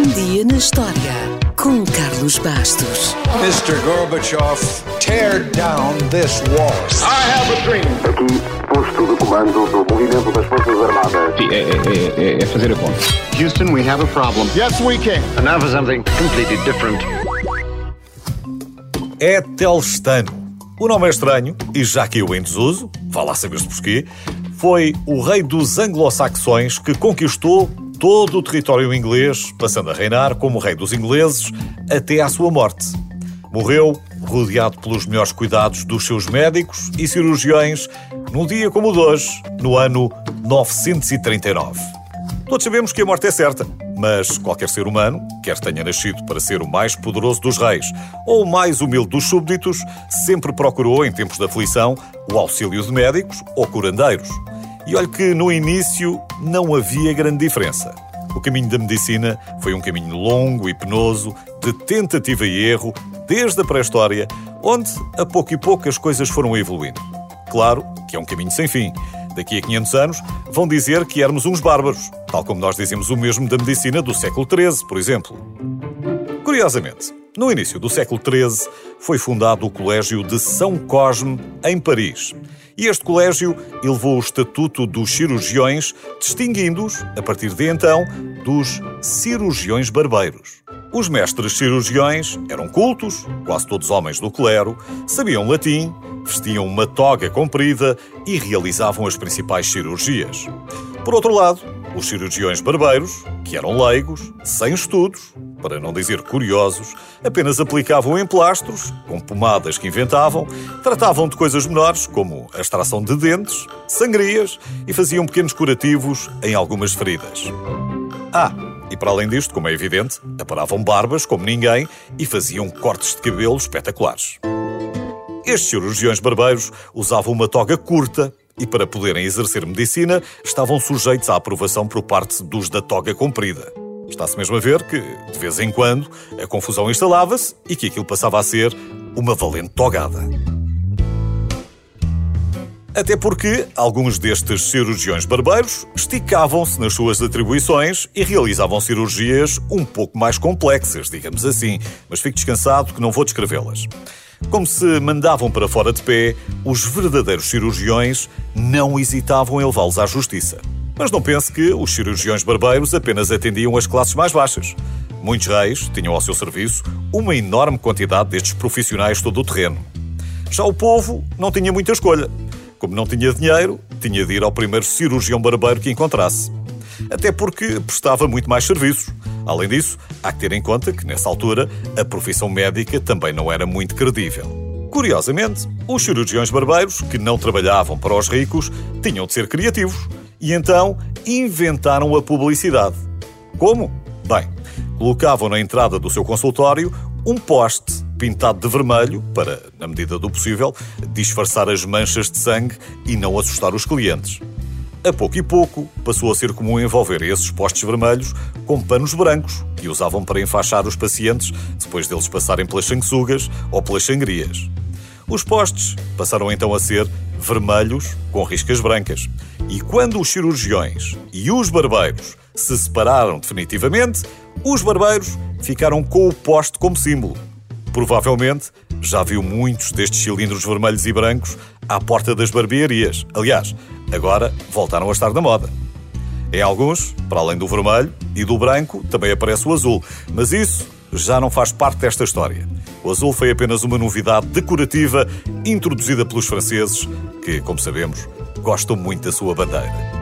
Um dia na história com Carlos Bastos. Mr. Gorbachev, tear down this wall. I have a dream. Aqui, posto de comando do movimento das Forças Armadas. Sim, é, é- é- é fazer a conta. Houston, we have a problem. Yes, we can. And now for something completely different. é Telstano. O nome é estranho e já caiu em desuso, vá lá saber-se porquê, foi o rei dos anglo-saxões que conquistou todo o território inglês, passando a reinar como rei dos ingleses até à sua morte. Morreu rodeado pelos melhores cuidados dos seus médicos e cirurgiões num dia como o de hoje, no ano 939. Todos sabemos que a morte é certa, mas qualquer ser humano, quer tenha nascido para ser o mais poderoso dos reis ou o mais humilde dos súbditos, sempre procurou, em tempos de aflição, o auxílio de médicos ou curandeiros. E olhe que no início não havia grande diferença. O caminho da medicina foi um caminho longo e penoso, de tentativa e erro, desde a pré-história, onde, a pouco e pouco, as coisas foram evoluindo. Claro que é um caminho sem fim. Daqui a 500 anos vão dizer que éramos uns bárbaros, tal como nós dizemos o mesmo da medicina do século XIII, por exemplo. Curiosamente, no início do século XIII foi fundado o Colégio de São Cosme, em Paris. E este colégio elevou o estatuto dos cirurgiões, distinguindo-os, a partir de então, dos cirurgiões barbeiros. Os mestres cirurgiões eram cultos, quase todos homens do clero, sabiam latim, vestiam uma toga comprida e realizavam as principais cirurgias. Por outro lado, os cirurgiões barbeiros, que eram leigos, sem estudos, para não dizer curiosos, apenas aplicavam emplastros, com pomadas que inventavam, tratavam de coisas menores, como a extração de dentes, sangrias e faziam pequenos curativos em algumas feridas. Ah, e para além disto, como é evidente, aparavam barbas como ninguém e faziam cortes de cabelo espetaculares. Estes cirurgiões barbeiros usavam uma toga curta e, para poderem exercer medicina, estavam sujeitos à aprovação por parte dos da toga comprida. Está-se mesmo a ver que, de vez em quando, a confusão instalava-se e que aquilo passava a ser uma valente togada. Até porque alguns destes cirurgiões barbeiros esticavam-se nas suas atribuições e realizavam cirurgias um pouco mais complexas, digamos assim, mas fique descansado que não vou descrevê-las. Como se mandavam para fora de pé, os verdadeiros cirurgiões não hesitavam em levá-los à justiça. Mas não pense que os cirurgiões barbeiros apenas atendiam as classes mais baixas. Muitos reis tinham ao seu serviço uma enorme quantidade destes profissionais todo o terreno. Já o povo não tinha muita escolha. Como não tinha dinheiro, tinha de ir ao primeiro cirurgião barbeiro que encontrasse. Até porque prestava muito mais serviços. Além disso, há que ter em conta que, nessa altura, a profissão médica também não era muito credível. Curiosamente, os cirurgiões barbeiros, que não trabalhavam para os ricos, tinham de ser criativos e então inventaram a publicidade. Como? Bem, colocavam na entrada do seu consultório um poste pintado de vermelho para, na medida do possível, disfarçar as manchas de sangue e não assustar os clientes. A pouco e pouco, passou a ser comum envolver esses postes vermelhos com panos brancos que usavam para enfaixar os pacientes depois deles passarem pelas sanguessugas ou pelas sangrias. Os postes passaram então a ser vermelhos com riscas brancas. E quando os cirurgiões e os barbeiros se separaram definitivamente, os barbeiros ficaram com o poste como símbolo. Provavelmente já viu muitos destes cilindros vermelhos e brancos à porta das barbearias. Aliás, agora voltaram a estar na moda. Em alguns, para além do vermelho e do branco, também aparece o azul, mas isso já não faz parte desta história. O azul foi apenas uma novidade decorativa introduzida pelos franceses, que, como sabemos, gostam muito da sua bandeira.